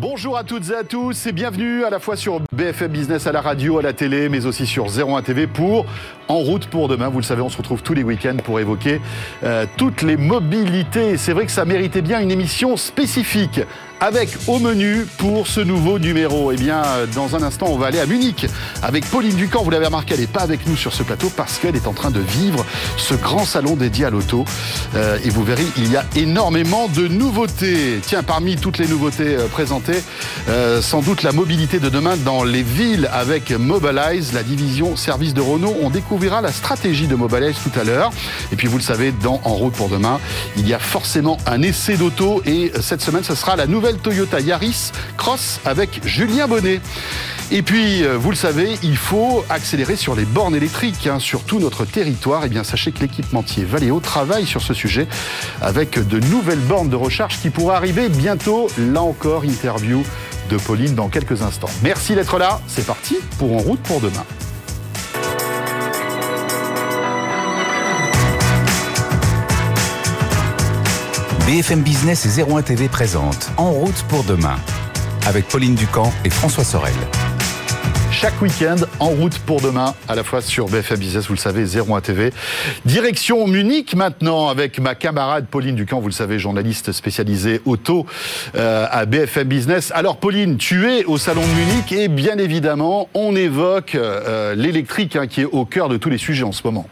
Bonjour à toutes et à tous et bienvenue à la fois sur BFM Business à la radio, à la télé, mais aussi sur 01 TV pour En route pour demain. Vous le savez, on se retrouve tous les week-ends pour évoquer euh, toutes les mobilités. C'est vrai que ça méritait bien une émission spécifique avec au menu pour ce nouveau numéro. Eh bien, dans un instant, on va aller à Munich avec Pauline Ducamp. Vous l'avez remarqué, elle n'est pas avec nous sur ce plateau parce qu'elle est en train de vivre ce grand salon dédié à l'auto. Euh, et vous verrez, il y a énormément de nouveautés. Tiens, parmi toutes les nouveautés euh, présentées, euh, sans doute la mobilité de demain dans les villes avec Mobilize, la division service de Renault. On découvrira la stratégie de Mobilize tout à l'heure. Et puis, vous le savez, dans En route pour demain, il y a forcément un essai d'auto. Et cette semaine, ce sera la nouvelle Toyota Yaris Cross avec Julien Bonnet. Et puis, euh, vous le savez, il faut accélérer sur les bornes électriques hein, sur tout notre territoire. Et eh bien, sachez que l'équipementier Valeo travaille sur ce sujet avec de nouvelles bornes de recharge qui pourraient arriver bientôt. Là encore, interview de Pauline dans quelques instants. Merci d'être là. C'est parti pour En route pour demain. BFM Business et 01 TV présente En route pour demain avec Pauline Ducamp et François Sorel. Chaque week-end, en route pour demain, à la fois sur BFM Business, vous le savez, 01 TV. Direction Munich maintenant avec ma camarade Pauline Ducamp, vous le savez, journaliste spécialisée auto euh, à BFM Business. Alors Pauline, tu es au salon de Munich et bien évidemment, on évoque euh, l'électrique hein, qui est au cœur de tous les sujets en ce moment.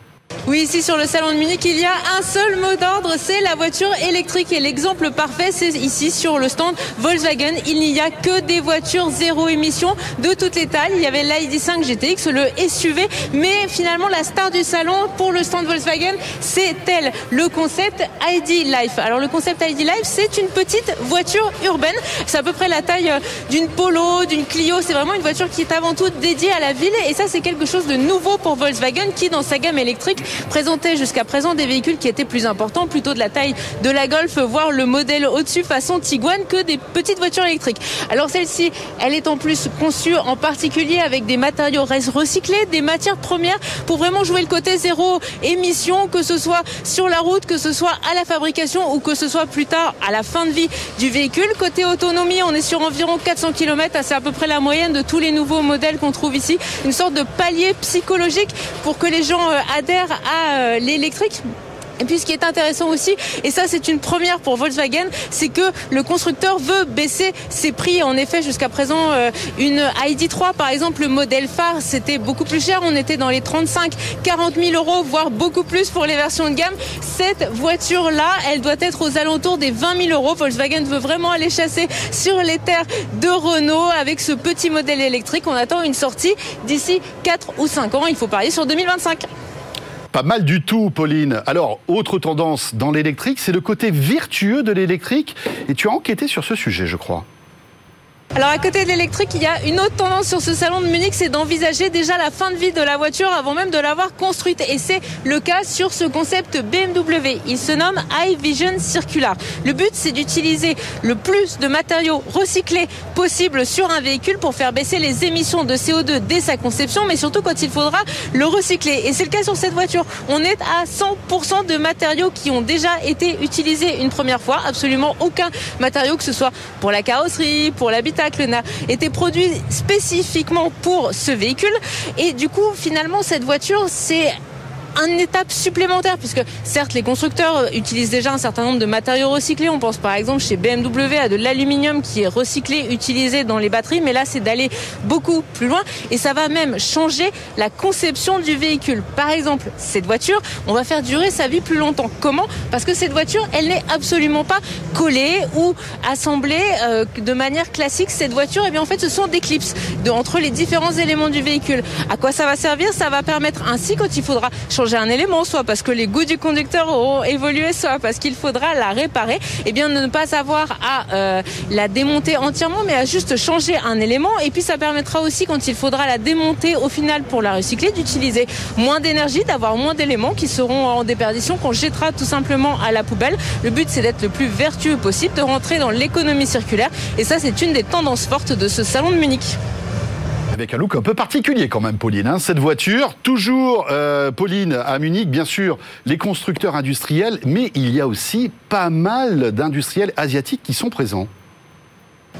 Oui, ici sur le salon de Munich, il y a un seul mot d'ordre, c'est la voiture électrique. Et l'exemple parfait, c'est ici sur le stand Volkswagen. Il n'y a que des voitures zéro émission de toutes les tailles. Il y avait l'ID5 GTX, le SUV, mais finalement la star du salon pour le stand Volkswagen, c'est elle, le concept ID Life. Alors le concept ID Life, c'est une petite voiture urbaine. C'est à peu près la taille euh, d'une Polo, d'une Clio. C'est vraiment une voiture qui est avant tout dédiée à la ville. Et ça, c'est quelque chose de nouveau pour Volkswagen qui, dans sa gamme électrique, présentait jusqu'à présent des véhicules qui étaient plus importants, plutôt de la taille de la Golf, voire le modèle au-dessus façon Tiguan que des petites voitures électriques. Alors celle-ci, elle est en plus conçue en particulier avec des matériaux recyclés, des matières premières pour vraiment jouer le côté zéro émission, que ce soit sur la route, que ce soit à la fabrication ou que ce soit plus tard à la fin de vie du véhicule. Côté autonomie, on est sur environ 400 km, c'est à peu près la moyenne de tous les nouveaux modèles qu'on trouve ici. Une sorte de palier psychologique pour que les gens euh, adhèrent à euh, l'électrique. Et puis ce qui est intéressant aussi, et ça c'est une première pour Volkswagen, c'est que le constructeur veut baisser ses prix. En effet, jusqu'à présent, euh, une ID3 par exemple, le modèle phare, c'était beaucoup plus cher. On était dans les 35, 40 000 euros, voire beaucoup plus pour les versions de gamme. Cette voiture-là, elle doit être aux alentours des 20 000 euros. Volkswagen veut vraiment aller chasser sur les terres de Renault avec ce petit modèle électrique. On attend une sortie d'ici 4 ou 5 ans. Il faut parier sur 2025. Pas mal du tout, Pauline. Alors, autre tendance dans l'électrique, c'est le côté vertueux de l'électrique. Et tu as enquêté sur ce sujet, je crois. Alors à côté de l'électrique, il y a une autre tendance sur ce salon de Munich, c'est d'envisager déjà la fin de vie de la voiture avant même de l'avoir construite. Et c'est le cas sur ce concept BMW. Il se nomme iVision Circular. Le but, c'est d'utiliser le plus de matériaux recyclés possible sur un véhicule pour faire baisser les émissions de CO2 dès sa conception, mais surtout quand il faudra le recycler. Et c'est le cas sur cette voiture. On est à 100% de matériaux qui ont déjà été utilisés une première fois. Absolument aucun matériau, que ce soit pour la carrosserie, pour l'habitat n'a été produit spécifiquement pour ce véhicule. Et du coup, finalement, cette voiture, c'est une étape supplémentaire puisque certes les constructeurs utilisent déjà un certain nombre de matériaux recyclés. On pense par exemple chez BMW à de l'aluminium qui est recyclé, utilisé dans les batteries, mais là c'est d'aller beaucoup plus loin et ça va même changer la conception du véhicule. Par exemple, cette voiture, on va faire durer sa vie plus longtemps. Comment? Parce que cette voiture, elle n'est absolument pas collée ou assemblée euh, de manière classique. Cette voiture, et eh bien en fait, ce sont des clips de, entre les différents éléments du véhicule. À quoi ça va servir? Ça va permettre ainsi quand il faudra changer un élément, soit parce que les goûts du conducteur auront évolué, soit parce qu'il faudra la réparer, et eh bien ne pas avoir à euh, la démonter entièrement, mais à juste changer un élément. Et puis ça permettra aussi, quand il faudra la démonter au final pour la recycler, d'utiliser moins d'énergie, d'avoir moins d'éléments qui seront en déperdition, qu'on jettera tout simplement à la poubelle. Le but, c'est d'être le plus vertueux possible, de rentrer dans l'économie circulaire. Et ça, c'est une des tendances fortes de ce salon de Munich. Avec un look un peu particulier quand même, Pauline. Hein. Cette voiture, toujours, euh, Pauline, à Munich, bien sûr, les constructeurs industriels, mais il y a aussi pas mal d'industriels asiatiques qui sont présents.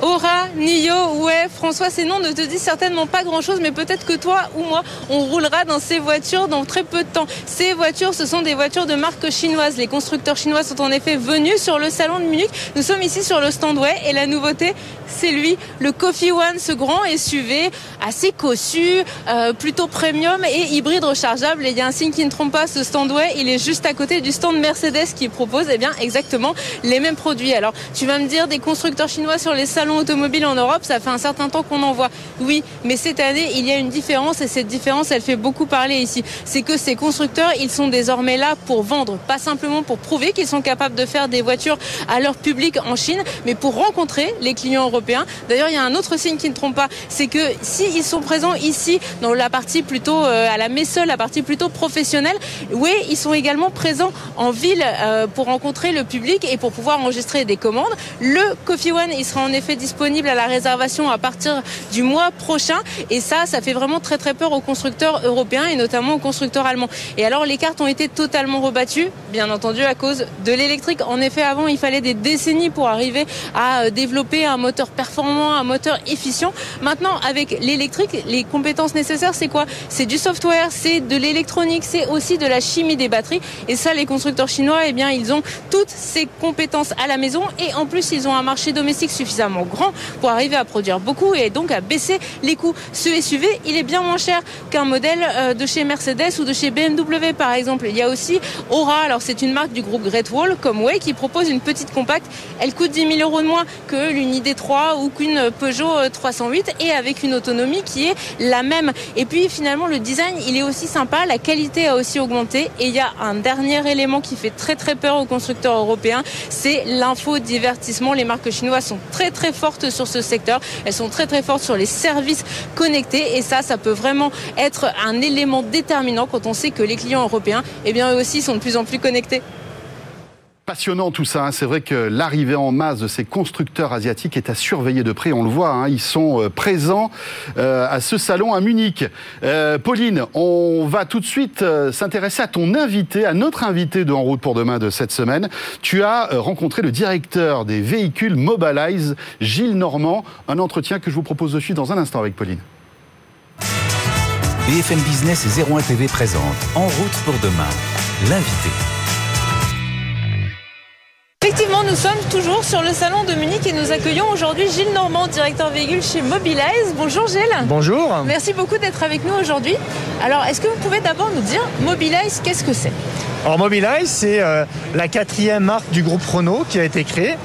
Aura, Nio, ouais, François, ces noms ne te disent certainement pas grand-chose, mais peut-être que toi ou moi, on roulera dans ces voitures dans très peu de temps. Ces voitures, ce sont des voitures de marque chinoise. Les constructeurs chinois sont en effet venus sur le salon de Munich. Nous sommes ici sur le Standway et la nouveauté, c'est lui, le Coffee One, ce grand SUV assez cossu, euh, plutôt premium et hybride rechargeable. Et il y a un signe qui ne trompe pas, ce Standway, il est juste à côté du stand Mercedes qui propose eh bien, exactement les mêmes produits. Alors, tu vas me dire, des constructeurs chinois sur les salons automobile en Europe, ça fait un certain temps qu'on en voit. Oui, mais cette année, il y a une différence et cette différence, elle fait beaucoup parler ici. C'est que ces constructeurs, ils sont désormais là pour vendre, pas simplement pour prouver qu'ils sont capables de faire des voitures à leur public en Chine, mais pour rencontrer les clients européens. D'ailleurs, il y a un autre signe qui ne trompe pas, c'est que s'ils sont présents ici, dans la partie plutôt euh, à la Messole, la partie plutôt professionnelle, oui, ils sont également présents en ville euh, pour rencontrer le public et pour pouvoir enregistrer des commandes. Le Coffee One, il sera en effet disponible à la réservation à partir du mois prochain. Et ça, ça fait vraiment très très peur aux constructeurs européens et notamment aux constructeurs allemands. Et alors les cartes ont été totalement rebattues, bien entendu à cause de l'électrique. En effet, avant, il fallait des décennies pour arriver à euh, développer un moteur performant, un moteur efficient. Maintenant, avec l'électrique, les compétences nécessaires, c'est quoi? C'est du software, c'est de l'électronique, c'est aussi de la chimie des batteries. Et ça, les constructeurs chinois, eh bien, ils ont toutes ces compétences à la maison et en plus, ils ont un marché domestique suffisamment grand pour arriver à produire beaucoup et donc à baisser les coûts. Ce SUV, il est bien moins cher qu'un modèle euh, de chez Mercedes ou de chez BMW par exemple. Il y a aussi Aura, alors c'est une marque du groupe Great Wall comme Way qui propose une petite compacte. Elle coûte 10 000 euros de moins que l'une ID3 ou qu'une Peugeot 308 euh, et avec une autonomie qui est la même. Et puis finalement le design, il est aussi sympa, la qualité a aussi augmenté et il y a un dernier élément qui fait très très peur aux constructeurs européens, c'est l'infodivertissement. Les marques chinoises sont très très fortes sur ce secteur. Elles sont très très fortes sur les services connectés et ça, ça peut vraiment être un élément déterminant quand on sait que les clients européens, eh bien, eux aussi sont de plus en plus connectés. Passionnant tout ça. Hein. C'est vrai que l'arrivée en masse de ces constructeurs asiatiques est à surveiller de près. On le voit, hein. ils sont euh, présents euh, à ce salon à Munich. Euh, Pauline, on va tout de suite s'intéresser à ton invité, à notre invité de En route pour demain de cette semaine. Tu as rencontré le directeur des véhicules Mobilize, Gilles Normand. Un entretien que je vous propose de suite dans un instant avec Pauline. BFM Business et 01 TV En pour demain, l'invité. Toujours sur le salon de Munich et nous accueillons aujourd'hui Gilles Normand, directeur véhicule chez Mobilize. Bonjour Gilles. Bonjour. Merci beaucoup d'être avec nous aujourd'hui. Alors, est-ce que vous pouvez d'abord nous dire Mobilize, qu'est-ce que c'est? Alors Mobilize, c'est euh, la quatrième marque du groupe Renault qui a été créée.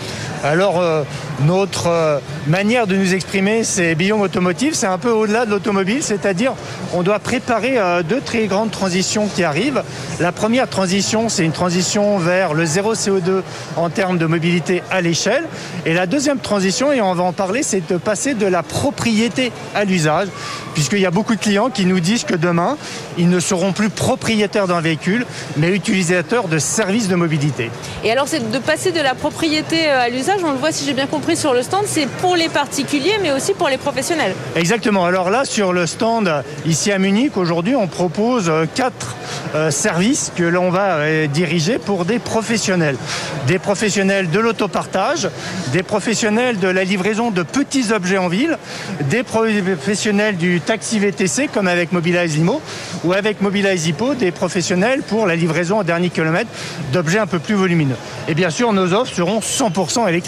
Alors, euh, notre euh, manière de nous exprimer, c'est Beyond Automotive, c'est un peu au-delà de l'automobile, c'est-à-dire on doit préparer euh, deux très grandes transitions qui arrivent. La première transition, c'est une transition vers le zéro CO2 en termes de mobilité à l'échelle. Et la deuxième transition, et on va en parler, c'est de passer de la propriété à l'usage, puisqu'il y a beaucoup de clients qui nous disent que demain, ils ne seront plus propriétaires d'un véhicule, mais utilisateurs de services de mobilité. Et alors, c'est de passer de la propriété à l'usage on le voit si j'ai bien compris sur le stand, c'est pour les particuliers mais aussi pour les professionnels. Exactement. Alors là, sur le stand ici à Munich, aujourd'hui, on propose euh, quatre euh, services que l'on va euh, diriger pour des professionnels. Des professionnels de l'autopartage, des professionnels de la livraison de petits objets en ville, des professionnels du taxi VTC comme avec Mobilize Limo ou avec Mobilize Hippo, des professionnels pour la livraison au dernier kilomètre d'objets un peu plus volumineux. Et bien sûr, nos offres seront 100% électriques.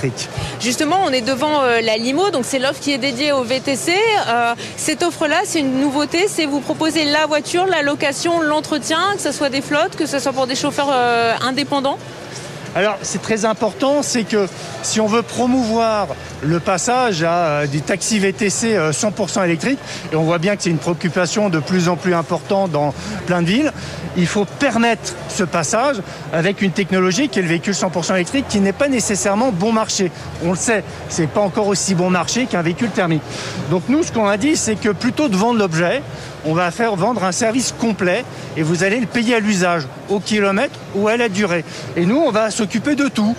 Justement, on est devant euh, la limo, donc c'est l'offre qui est dédiée au VTC. Euh, cette offre-là, c'est une nouveauté, c'est vous proposer la voiture, la location, l'entretien, que ce soit des flottes, que ce soit pour des chauffeurs euh, indépendants alors c'est très important, c'est que si on veut promouvoir le passage à euh, des taxis VTC 100% euh, électriques, et on voit bien que c'est une préoccupation de plus en plus importante dans plein de villes, il faut permettre ce passage avec une technologie qui est le véhicule 100% électrique qui n'est pas nécessairement bon marché. On le sait, c'est pas encore aussi bon marché qu'un véhicule thermique. Donc nous, ce qu'on a dit, c'est que plutôt de vendre l'objet, on va faire vendre un service complet et vous allez le payer à l'usage, au kilomètre ou à la durée. Et nous, on va s'occuper de tout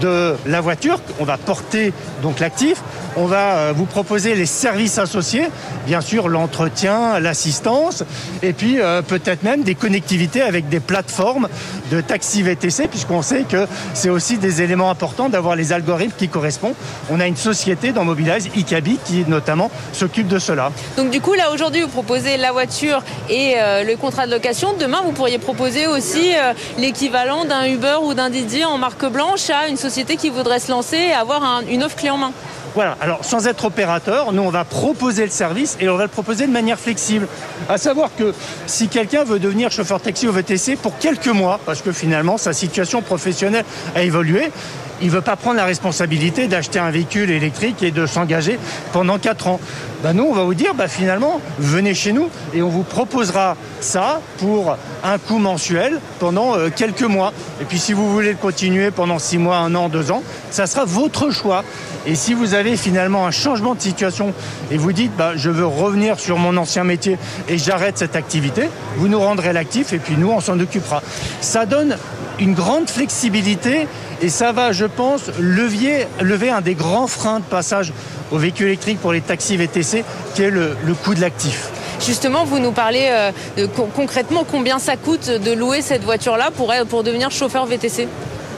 de la voiture. On va porter donc l'actif. On va euh, vous proposer les services associés, bien sûr l'entretien, l'assistance, et puis euh, peut-être même des connectivités avec des plateformes de taxi VTC, puisqu'on sait que c'est aussi des éléments importants d'avoir les algorithmes qui correspondent. On a une société dans Mobilize, Icabi, qui notamment s'occupe de cela. Donc du coup, là aujourd'hui, vous proposez la voiture et euh, le contrat de location. Demain, vous pourriez proposer aussi l'équivalent d'un Uber ou d'un Didi en marque blanche à une société qui voudrait se lancer et avoir une offre clé en main. Voilà, alors sans être opérateur, nous on va proposer le service et on va le proposer de manière flexible. À savoir que si quelqu'un veut devenir chauffeur taxi ou VTC pour quelques mois, parce que finalement sa situation professionnelle a évolué, il ne veut pas prendre la responsabilité d'acheter un véhicule électrique et de s'engager pendant 4 ans. Ben nous, on va vous dire, bah, finalement, venez chez nous et on vous proposera ça pour un coût mensuel pendant euh, quelques mois. Et puis si vous voulez le continuer pendant 6 mois, 1 an, 2 ans, ça sera votre choix. Et si vous avez finalement un changement de situation et vous dites, bah, je veux revenir sur mon ancien métier et j'arrête cette activité, vous nous rendrez l'actif et puis nous, on s'en occupera. Ça donne une grande flexibilité et ça va, je pense, lever, lever un des grands freins de passage aux véhicules électriques pour les taxis VTC, qui est le, coût de l'actif. Justement, vous nous parlez euh, de, concrètement combien ça coûte de louer cette voiture-là pour, pour devenir chauffeur VTC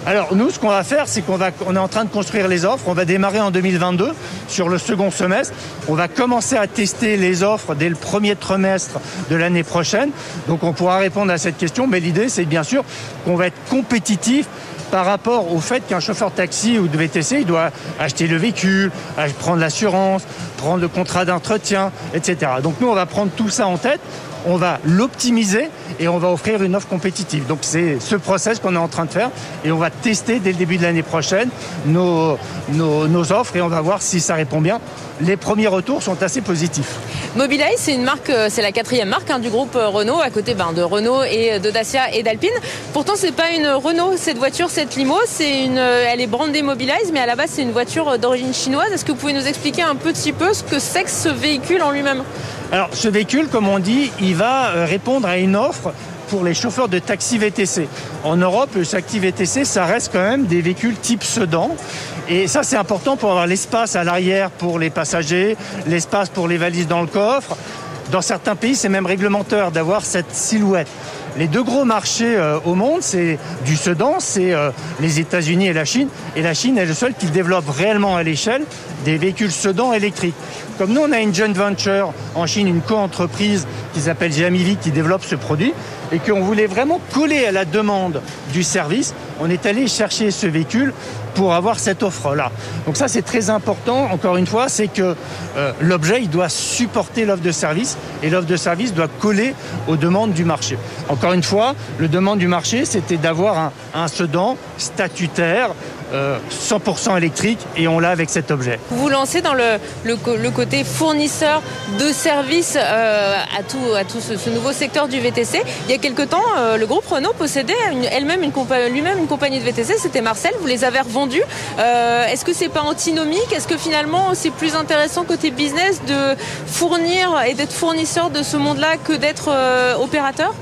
alors nous, ce qu'on va faire, c'est qu'on va, on est en train de construire les offres. On va démarrer en 2022 sur le second semestre. On va commencer à tester les offres dès le premier trimestre de l'année prochaine. Donc on pourra répondre à cette question. Mais l'idée, c'est bien sûr qu'on va être compétitif par rapport au fait qu'un chauffeur taxi ou de VTC, il doit acheter le véhicule, prendre l'assurance, prendre le contrat d'entretien, etc. Donc nous, on va prendre tout ça en tête on va l'optimiser et on va offrir une offre compétitive. Donc c'est ce process qu'on est en train de faire et on va tester dès le début de l'année prochaine nos, offres et on va voir si ça répond bien. Les premiers retours sont assez positifs. Mobileye, c'est une marque, euh, c'est la quatrième marque hein, du groupe euh, Renault, à côté ben, de Renault et de Dacia et d'Alpine. Pourtant, c'est pas une Renault cette voiture, cette limo, c'est une, euh, elle est brandée Mobilize, mais à la base, c'est une voiture d'origine chinoise. Est-ce que vous pouvez nous expliquer un petit peu ce que c'est que ce véhicule en lui-même? Alors ce véhicule, comme on dit, il va euh, répondre à une offre pour les chauffeurs de taxi VTC. En Europe, le taxi VTC, ça reste quand même des véhicules type sedan. Et ça, c'est important pour avoir l'espace à l'arrière pour les passagers, l'espace pour les valises dans le coffre. Dans certains pays, c'est même réglementaire d'avoir cette silhouette. Les deux gros marchés euh, au monde, c'est du sedan, c'est euh, les États-Unis et la Chine. Et la Chine est le seul qui développe réellement à l'échelle des véhicules sedan électriques. Comme nous, on a une joint venture en Chine, une co-entreprise qui s'appelle Jamivi qui développe ce produit et qu'on voulait vraiment coller à la demande du service, on est allé chercher ce véhicule pour avoir cette offre-là. Donc ça, c'est très important, encore une fois, c'est que euh, l'objet, il doit supporter l'offre de service et l'offre de service doit coller aux demandes du marché. Encore une fois, le demande du marché, c'était d'avoir un sedan statutaire 100% euh, électrique et on l'a avec cet objet. Vous vous lancez dans le, le, côté fournisseur de services euh, à tout, à tout ce, nouveau secteur du VTC. Il y a quelque temps, euh, le groupe Renault possédait elle-même une, lui-même une compagnie de VTC, c'était Marcel, vous les avez revendus. Est-ce que c'est pas antinomique? Est-ce que finalement c'est plus intéressant côté business de fournir et d'être fournisseur de ce monde-là que d'être opérateur?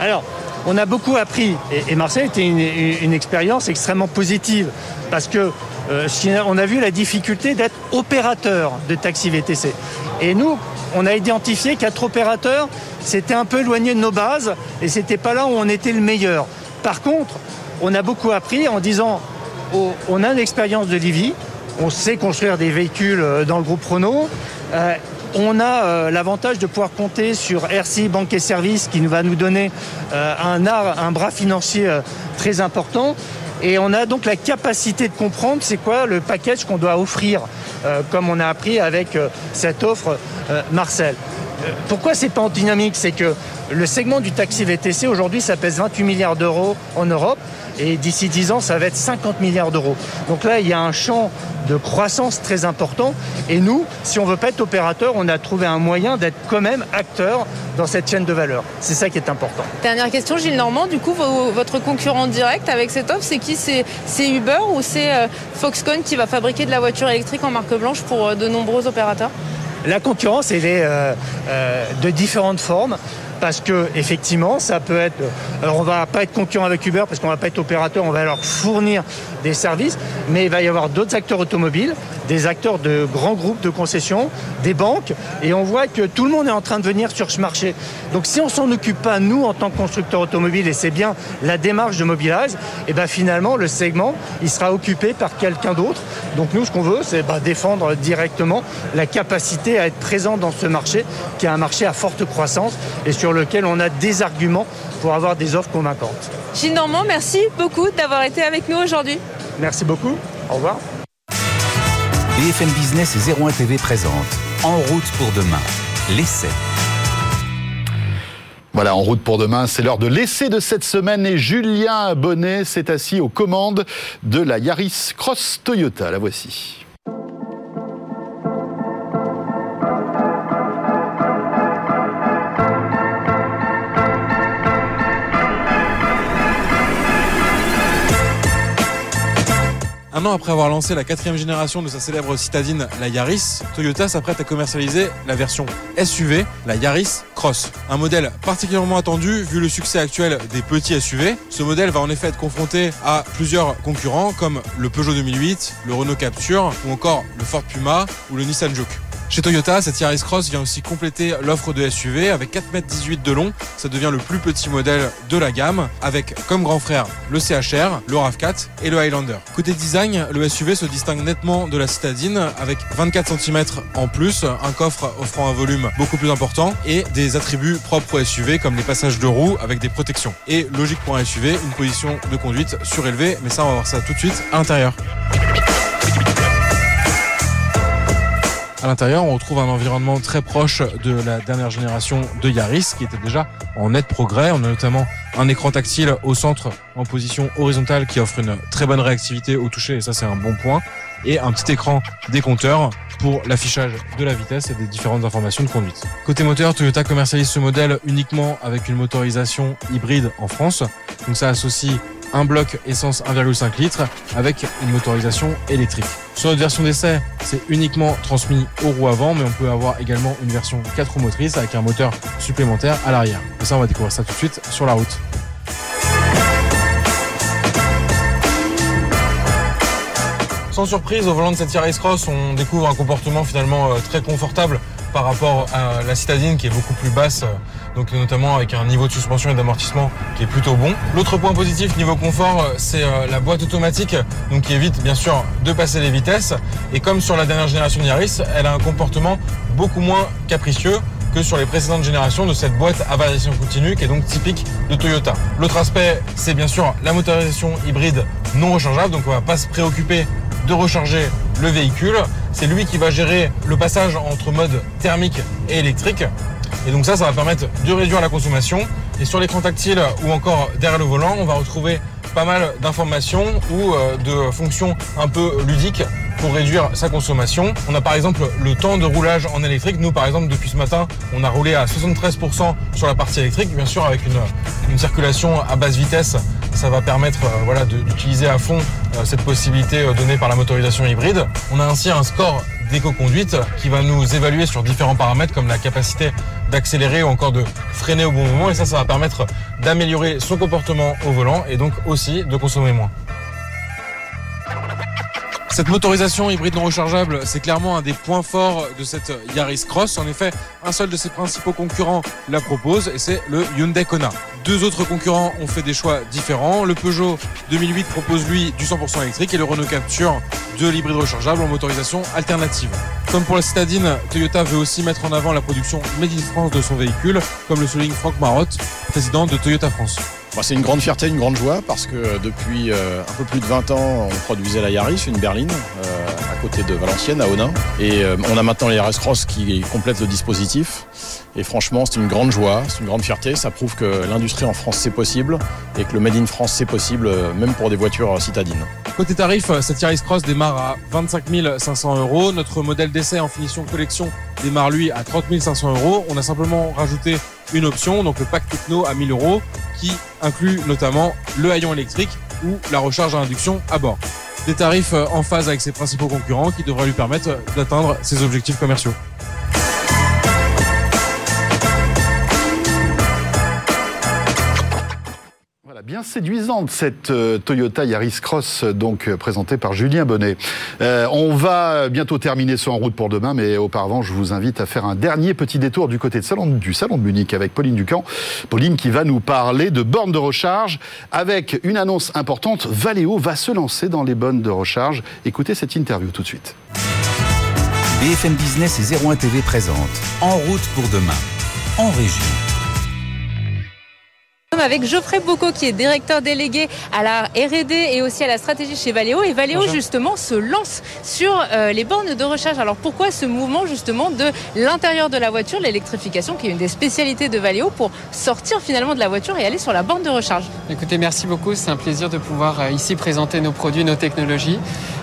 Alors, on a beaucoup appris. Et, Marseille était une, expérience extrêmement positive parce que euh, on a vu la difficulté d'être opérateur de taxi VTC. Et nous, on a identifié qu'être opérateur, c'était un peu éloigné de nos bases et c'était pas là où on était le meilleur. Par contre, on a beaucoup appris en disant oh, on a l'expérience de Livy, on sait construire des véhicules euh, dans le groupe Renault. Euh, on a euh, l'avantage de pouvoir compter sur RCI Banque et Services qui va nous donner euh, un, un bras financier euh, très important. Et on a donc la capacité de comprendre c'est quoi le package qu'on doit offrir, comme on a appris avec cette offre Marcel. Pourquoi c'est pas dynamique? C'est que le segment du taxi VTC aujourd'hui, ça pèse 28 milliards d'euros en Europe et d'ici 10 ans, ça va être 50 milliards d'euros. Donc là, il y a un champ de croissance très important. Et nous, si on veut pas être opérateur, on a trouvé un moyen d'être quand même acteur dans cette chaîne de valeur. C'est ça qui est important. Dernière question, Gilles Normand. Du coup, votre concurrent direct avec cette offre, c'est qui? C'est Uber ou c'est euh, Foxconn qui va fabriquer de la voiture électrique en marque blanche pour euh, de nombreux opérateurs? La concurrence, elle est euh, de différentes formes. Parce que effectivement, ça peut être. Alors, on va pas être concurrent avec Uber parce qu'on va pas être opérateur, on va leur fournir des services, mais il va y avoir d'autres acteurs automobiles, des acteurs de grands groupes de concessions, des banques, et on voit que tout le monde est en train de venir sur ce marché. Donc, si on s'en occupe pas nous en tant que constructeur automobile, et c'est bien la démarche de Mobilize, et ben finalement le segment il sera occupé par quelqu'un d'autre. Donc nous, ce qu'on veut, c'est bah, défendre directement la capacité à être présent dans ce marché, qui est un marché à forte croissance lequel on a des arguments pour avoir des offres convaincantes. Gilles Normand, merci beaucoup d'avoir été avec nous aujourd'hui. Merci beaucoup. Au revoir. BFM Business et 01 TV présente En route pour demain, l'essai. Voilà, en route pour demain, c'est l'heure de l'essai de cette semaine et Julien Bonnet s'est assis aux commandes de la Yaris Cross Toyota. La voici. Un an après avoir lancé la quatrième génération de sa célèbre citadine, la Yaris, Toyota s'apprête à commercialiser la version SUV, la Yaris Cross. Un modèle particulièrement attendu vu le succès actuel des petits SUV. Ce modèle va en effet être confronté à plusieurs concurrents comme le Peugeot 2008, le Renault Capture ou encore le Ford Puma ou le Nissan Juke. Chez Toyota, cette Yaris Cross vient aussi compléter l'offre de SUV avec 4,18 m de long. Ça devient le plus petit modèle de la gamme avec comme grand frère le CHR, le RAV4 et le Highlander. Côté design, le SUV se distingue nettement de la citadine avec 24 cm en plus, un coffre offrant un volume beaucoup plus important et des attributs propres au SUV comme les passages de roues avec des protections. Et logique pour un SUV, une position de conduite surélevée, mais ça on va voir ça tout de suite à l'intérieur. À l'intérieur, on retrouve un environnement très proche de la dernière génération de Yaris, qui était déjà en net progrès. On a notamment un écran tactile au centre en position horizontale qui offre une très bonne réactivité au toucher, et ça c'est un bon point. Et un petit écran décompteur pour l'affichage de la vitesse et des différentes informations de conduite. Côté moteur, Toyota commercialise ce modèle uniquement avec une motorisation hybride en France. Donc ça associe un bloc essence 1,5 litre avec une motorisation électrique. Sur notre version d'essai, c'est uniquement transmis aux roues avant, mais on peut avoir également une version 4 roues motrices avec un moteur supplémentaire à l'arrière. Et ça, on va découvrir ça tout de suite sur la route. Sans surprise, au volant de cette Yaris Cross, on découvre un comportement finalement euh, très confortable par rapport à la citadine qui est beaucoup plus basse, euh, donc notamment avec un niveau de suspension et d'amortissement qui est plutôt bon. L'autre point positif niveau confort, euh, c'est la boîte automatique, donc qui évite bien sûr de passer les vitesses. Et comme sur la dernière génération de elle a un comportement beaucoup moins capricieux que sur les précédentes générations de cette boîte à variation continue qui est donc typique de Toyota. L'autre aspect, c'est bien sûr la motorisation hybride non rechargeable, donc on va pas se préoccuper de recharger le véhicule. C'est lui qui va gérer le passage entre mode thermique et électrique. Et donc ça, ça va permettre de réduire la consommation. Et sur l'écran tactile ou encore derrière le volant, on va retrouver pas mal d'informations ou euh, de fonctions un peu ludiques pour réduire sa consommation. On a par exemple le temps de roulage en électrique. Nous, par exemple, depuis ce matin, on a roulé à 73% sur la partie électrique, bien sûr avec une, une circulation à basse vitesse ça va permettre euh, voilà, d'utiliser à fond euh, cette possibilité euh, donnée par la motorisation hybride. On a ainsi un score d'éco-conduite qui va nous évaluer sur différents paramètres comme la capacité d'accélérer ou encore de freiner au bon moment et ça, ça va permettre d'améliorer son comportement au volant et donc aussi de consommer moins. Cette motorisation hybride non rechargeable, c'est clairement un des points forts de cette Yaris Cross. En effet, un seul de ses principaux concurrents la propose et c'est le Hyundai Kona. Deux autres concurrents ont fait des choix différents. Le Peugeot 2008 propose lui du 100% électrique et le Renault Capture de l'hybride rechargeable en motorisation alternative. Comme pour la citadine, Toyota veut aussi mettre en avant la production Made France de son véhicule, comme le souligne Franck Marotte, président de Toyota France. C'est une grande fierté, une grande joie parce que depuis euh, un peu plus de 20 ans, on produisait la Yaris, une berline, euh, côté de Valenciennes, à Onin. Et euh, on a maintenant les Yaris Cross qui complètent le dispositif. Et franchement, c'est une grande joie, c'est une grande fierté. Ça prouve que l'industrie en France, c'est possible et que le Made in France, c'est possible, même pour des voitures citadines. Côté tarif, cette Yaris Cross démarre à 25 500 euros. Notre modèle d'essai en finition collection démarre lui à 30 500 euros. On a simplement rajouté une option, donc le pack techno à 1000 euros, qui inclut notamment le haillon électrique ou la recharge à induction à bord. Des tarifs euh, en phase avec ses principaux concurrents qui devraient lui permettre d'atteindre ses objectifs commerciaux. Bien séduisante cette euh, Toyota Yaris Cross, donc euh, présentée par Julien Bonnet. Euh, on va bientôt terminer ce En route pour demain, mais auparavant, je vous invite à faire un dernier petit détour du côté du salon de Munich avec Pauline Ducamp. Pauline qui va nous parler de bornes de recharge avec une annonce importante. Valeo va se lancer dans les bornes de recharge. Écoutez cette interview tout de suite. BFM Business et 01 TV présente En route pour demain, en région avec Geoffrey Bocco qui est directeur délégué à la R&D et aussi à la stratégie chez Valeo et Valeo justement se lance sur euh, les bornes de recharge. Alors pourquoi ce mouvement justement de l'intérieur de la voiture, l'électrification qui est une des spécialités de Valeo pour sortir finalement de la voiture et aller sur la borne de recharge? Écoutez, merci beaucoup, c'est un plaisir de pouvoir euh, ici présenter nos produits, nos technologies.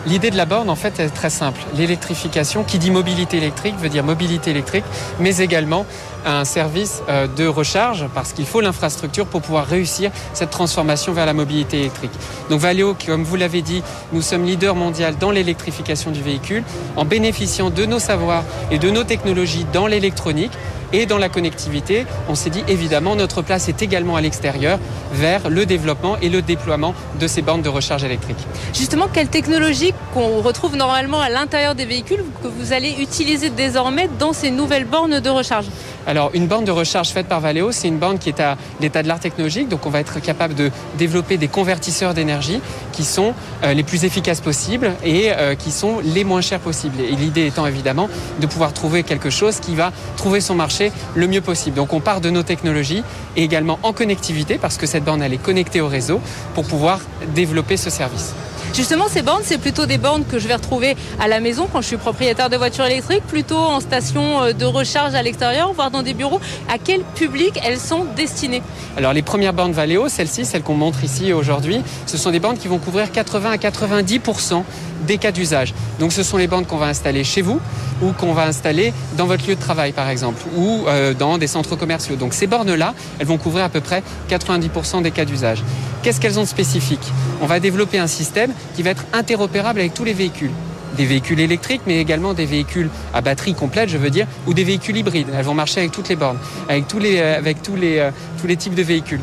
L'idée de la borne en fait est très simple. L'électrification qui dit mobilité électrique veut dire mobilité électrique mais également un service euh, de recharge parce qu'il faut l'infrastructure pour pouvoir réussir cette transformation vers la mobilité électrique. Donc Valeo, comme vous l'avez dit, nous sommes leader mondial dans l'électrification du véhicule en bénéficiant de nos savoirs et de nos technologies dans l'électronique et dans la connectivité, on s'est dit évidemment notre place est également à l'extérieur vers le développement et le déploiement de ces bornes de recharge électrique. Justement, quelle technologie qu'on retrouve normalement à l'intérieur des véhicules que vous allez utiliser désormais dans ces nouvelles bornes de recharge? Alors, une borne de recharge faite par Valeo, c'est une borne qui est à l'état de l'art technologique. Donc, on va être capable de développer des convertisseurs d'énergie qui sont euh, les plus efficaces possibles et euh, qui sont les moins chers possibles. Et l'idée étant évidemment de pouvoir trouver quelque chose qui va trouver son marché le mieux possible. Donc, on part de nos technologies et également en connectivité parce que cette borne, elle est connectée au réseau pour pouvoir développer ce service. Justement, ces bornes, c'est plutôt des bornes que je vais retrouver à la maison quand je suis propriétaire de voiture électrique, plutôt en station euh, de recharge à l'extérieur, voire dans des bureaux. À quel public elles sont destinées Alors, les premières bornes Valeo, celles-ci, celles qu'on montre ici aujourd'hui, ce sont des bornes qui vont couvrir 80 à 90 des cas d'usage. Donc ce sont les bornes qu'on va installer chez vous ou qu'on va installer dans votre lieu de travail par exemple ou euh, dans des centres commerciaux. Donc ces bornes-là, elles vont couvrir à peu près 90% des cas d'usage. Qu'est-ce qu'elles ont de spécifique? On va développer un système qui va être interopérable avec tous les véhicules des véhicules électriques, mais également des véhicules à batterie complète, je veux dire, ou des véhicules hybrides. Elles vont marcher avec toutes les bornes, avec tous les, euh, euh, tous les types de véhicules.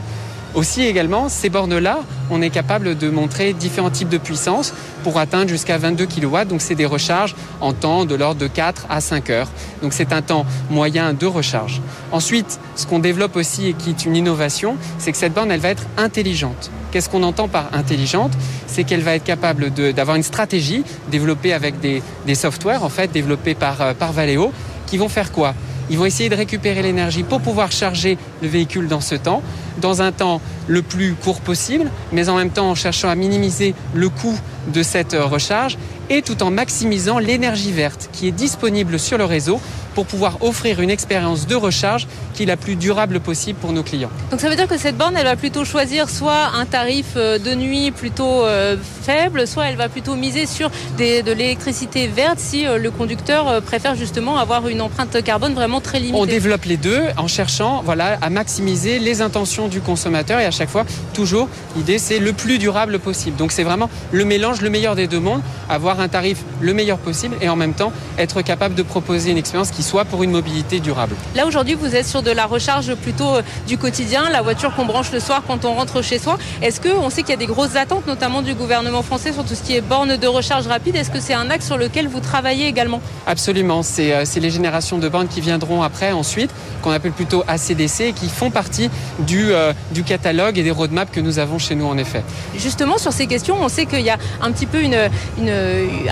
Aussi également, ces bornes-là, on est capable de montrer différents types de puissance pour atteindre jusqu'à 22 kW. Donc c'est des recharges en temps de l'ordre de 4 à 5 heures. Donc c'est un temps moyen de recharge. Ensuite, ce qu'on développe aussi et qui est une innovation, c'est que cette borne, elle va être intelligente. Qu'est-ce qu'on entend par intelligente? C'est qu'elle va être capable d'avoir une stratégie développée avec des, softwares, en fait, développés par, euh, par Valeo, qui vont faire quoi? Ils vont essayer de récupérer l'énergie pour pouvoir charger le véhicule dans ce temps, dans un temps le plus court possible, mais en même temps en cherchant à minimiser le coût de cette recharge et tout en maximisant l'énergie verte qui est disponible sur le réseau pour pouvoir offrir une expérience de recharge qui est la plus durable possible pour nos clients. Donc ça veut dire que cette borne, elle va plutôt choisir soit un tarif euh, de nuit plutôt euh, faible, soit elle va plutôt miser sur de l'électricité verte si euh, le conducteur préfère justement avoir une empreinte carbone vraiment très limitée. On développe les deux en cherchant voilà, à maximiser les intentions du consommateur et à chaque fois, toujours, l'idée c'est le plus durable possible. Donc c'est vraiment le mélange, le meilleur des deux mondes, avoir un tarif le meilleur possible et en même temps être capable de proposer une expérience qui soit pour une mobilité durable. Là aujourd'hui vous êtes sur de la recharge plutôt euh, du quotidien, la voiture qu'on branche le soir quand on rentre chez soi. Est-ce qu'on sait qu'il y a des grosses attentes notamment du gouvernement français sur tout ce qui est borne de recharge rapide? Est-ce que c'est un axe sur lequel vous travaillez également? Absolument, euh, c'est les générations de bornes qui viendront après ensuite, qu'on appelle plutôt ACDC et qui font partie du, euh, du catalogue et des roadmaps que nous avons chez nous en effet. Justement sur ces questions, on sait qu'il y a un petit peu une, une,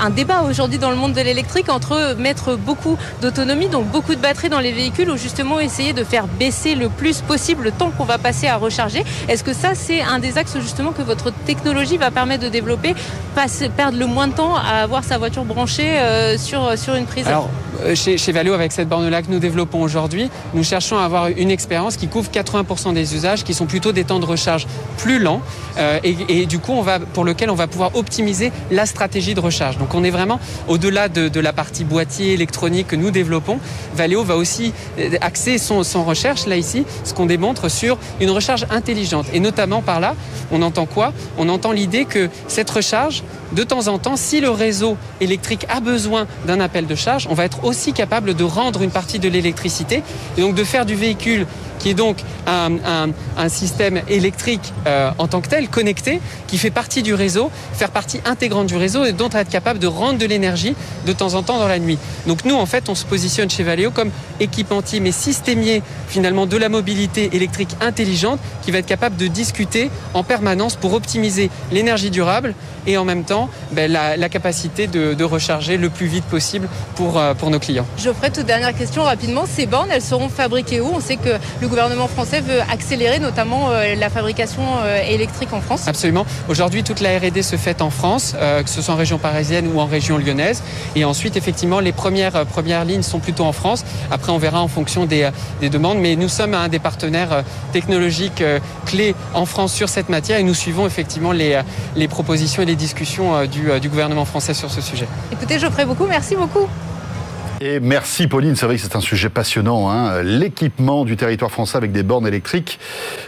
un débat aujourd'hui dans le monde de l'électrique entre mettre beaucoup d'autonomie donc beaucoup de batteries dans les véhicules ou justement essayer de faire baisser le plus possible le temps qu'on va passer à recharger. Est-ce que ça, c'est un des axes justement que votre technologie va permettre de développer, perdre le moins de temps à avoir sa voiture branchée euh, sur, une prise? Chez, chez Valeo, avec cette borne-là que nous développons aujourd'hui, nous cherchons à avoir une expérience qui couvre 80% des usages qui sont plutôt des temps de recharge plus lents euh, et, du coup, pour lequel on va pouvoir optimiser la stratégie de recharge. Donc, on est vraiment au-delà de, la partie boîtier électronique que nous développons Valeo va aussi euh, axer son, recherche, là ici, ce qu'on démontre sur une recharge intelligente. Et notamment par là, on entend quoi? On entend l'idée que cette recharge, de temps en temps, si le réseau électrique a besoin d'un appel de charge, on va être aussi capable de rendre une partie de l'électricité et donc de faire du véhicule qui est donc un, système électrique euh, en tant que tel, connecté, qui fait partie du réseau, faire partie intégrante du réseau et dont être capable de rendre de l'énergie de temps en temps dans la nuit. Donc nous, en fait, on se positionne chez Valeo comme équipementier, mais systémier finalement de la mobilité électrique intelligente qui va être capable de discuter en permanence pour optimiser l'énergie durable et en même temps ben, la, capacité de, recharger le plus vite possible pour, euh, pour nos clients. Geoffrey, toute dernière question rapidement. Ces bornes, elles seront fabriquées où? On sait que gouvernement français veut accélérer notamment euh, la fabrication euh, électrique en France. Absolument. Aujourd'hui, toute la R&D se fait en France, que ce soit en région parisienne ou en région lyonnaise. Et ensuite, effectivement, les premières, premières lignes sont plutôt en France. Après, on verra en fonction des, des demandes. Mais nous sommes un des partenaires technologiques clés en France sur cette matière et nous suivons effectivement les, les propositions et les discussions euh, euh, du, gouvernement français sur ce sujet. Écoutez, je ferai beaucoup. Merci beaucoup. Et merci Pauline, c'est vrai que c'est un sujet passionnant, hein. l'équipement du territoire français avec des bornes électriques.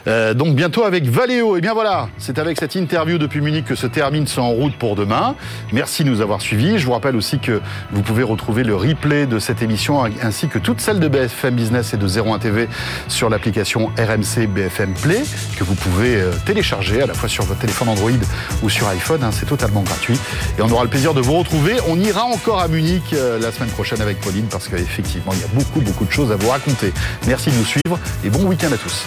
Euh, donc bientôt avec Valeo. Et bien voilà, c'est avec cette interview depuis Munich que se termine ce En route pour demain. Merci de nous avoir suivis. Je vous rappelle aussi que vous pouvez retrouver le replay de cette émission ainsi que toutes celles de BFM Business et de 01 TV sur l'application RMC BFM Play que vous pouvez euh, télécharger à la fois sur votre téléphone Android ou sur iPhone. Hein. c'est totalement gratuit. Et on aura le plaisir de vous retrouver. On ira encore à Munich euh, la semaine prochaine avec Pauline parce qu'effectivement, il y a beaucoup, beaucoup de choses à vous raconter. Merci de nous suivre et bon week-end à tous.